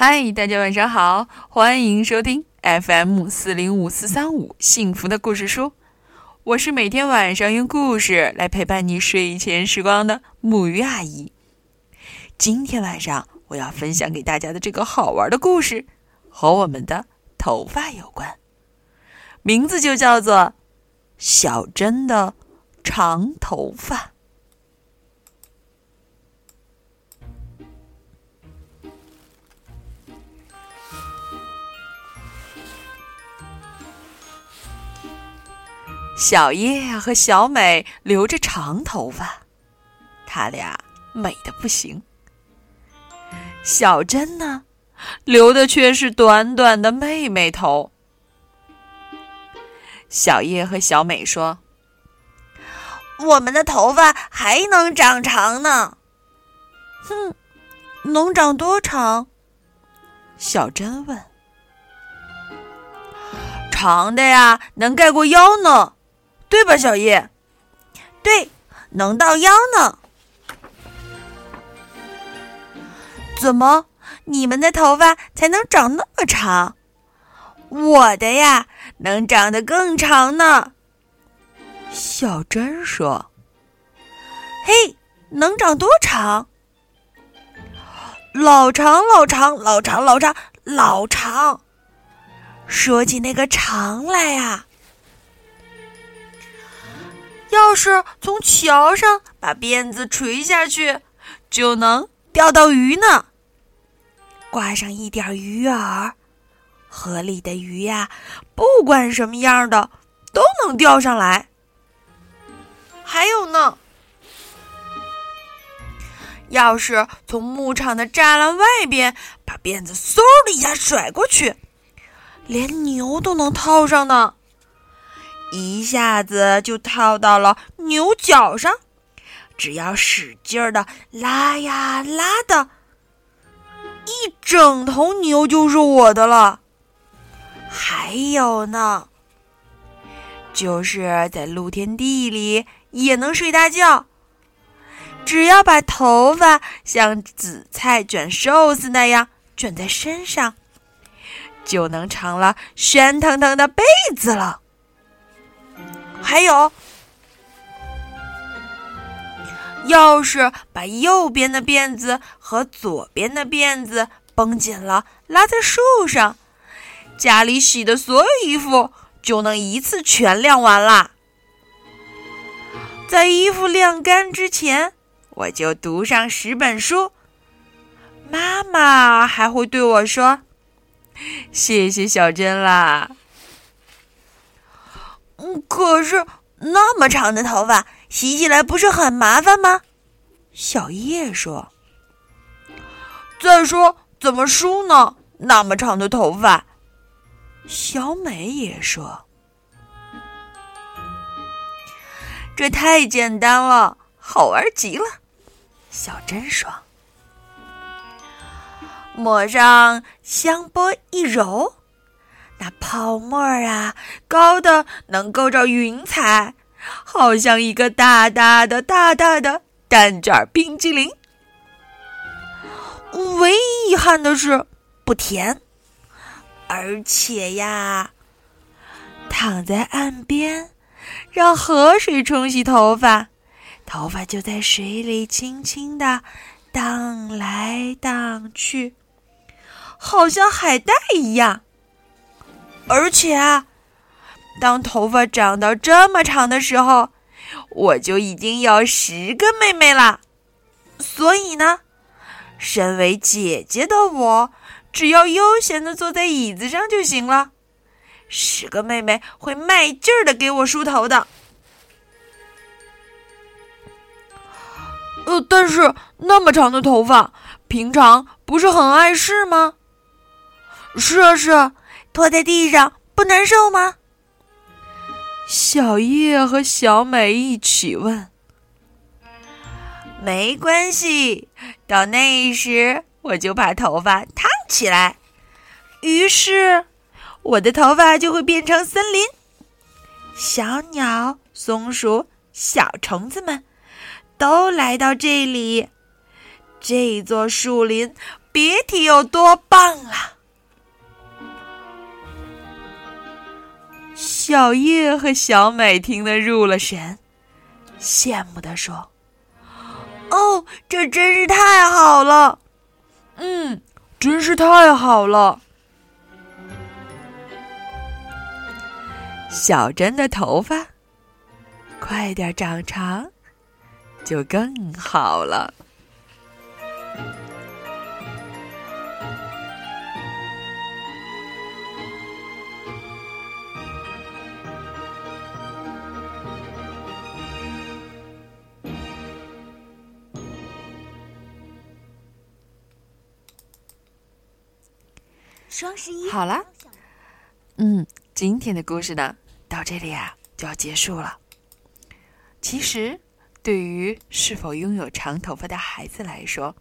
嗨，大家晚上好，欢迎收听 FM 四零五四三五幸福的故事书。我是每天晚上用故事来陪伴你睡前时光的木鱼阿姨。今天晚上我要分享给大家的这个好玩的故事，和我们的头发有关，名字就叫做《小珍的长头发》。小叶和小美留着长头发，他俩美的不行。小珍呢，留的却是短短的妹妹头。小叶和小美说：“我们的头发还能长长呢。”“哼，能长多长？”小珍问。“长的呀，能盖过腰呢。”对吧，小叶？对，能到腰呢。怎么，你们的头发才能长那么长？我的呀，能长得更长呢。小珍说：“嘿，能长多长？老长，老长，老长，老长，老长。说起那个长来呀。”要是从桥上把辫子垂下去，就能钓到鱼呢。挂上一点鱼饵，河里的鱼呀，不管什么样的都能钓上来。还有呢，要是从牧场的栅栏外边把辫子嗖的一下甩过去，连牛都能套上呢。一下子就套到了牛角上，只要使劲儿的拉呀拉的，一整头牛就是我的了。还有呢，就是在露天地里也能睡大觉，只要把头发像紫菜卷寿司那样卷在身上，就能成了喧腾腾的被子了。还有，要是把右边的辫子和左边的辫子绷紧了，拉在树上，家里洗的所有衣服就能一次全晾完啦。在衣服晾干之前，我就读上十本书。妈妈还会对我说：“谢谢小珍啦。”嗯，可是那么长的头发洗起来不是很麻烦吗？小叶说。再说怎么梳呢？那么长的头发。小美也说。这太简单了，好玩极了。小珍说。抹上香波一揉。那泡沫啊，高的能够着云彩，好像一个大大的、大大的蛋卷冰激凌。唯一遗憾的是不甜，而且呀，躺在岸边，让河水冲洗头发，头发就在水里轻轻的荡来荡去，好像海带一样。而且啊，当头发长到这么长的时候，我就已经有十个妹妹了。所以呢，身为姐姐的我，只要悠闲的坐在椅子上就行了。十个妹妹会卖劲儿的给我梳头的。呃，但是那么长的头发，平常不是很碍事吗？是啊，是啊。拖在地上不难受吗？小叶和小美一起问。没关系，到那时我就把头发烫起来，于是我的头发就会变成森林。小鸟、松鼠、小虫子们都来到这里，这座树林别提有多棒了。小叶和小美听得入了神，羡慕地说：“哦，这真是太好了！嗯，真是太好了。”小珍的头发快点长长，就更好了。双十一好了，嗯，今天的故事呢，到这里啊就要结束了。其实，对于是否拥有长头发的孩子来说，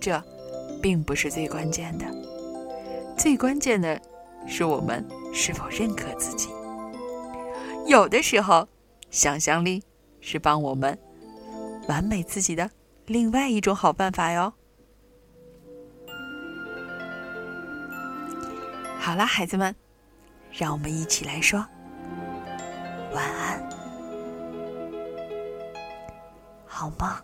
这并不是最关键的，最关键的是我们是否认可自己。有的时候，想象力是帮我们完美自己的另外一种好办法哟。好了，孩子们，让我们一起来说晚安，好吗。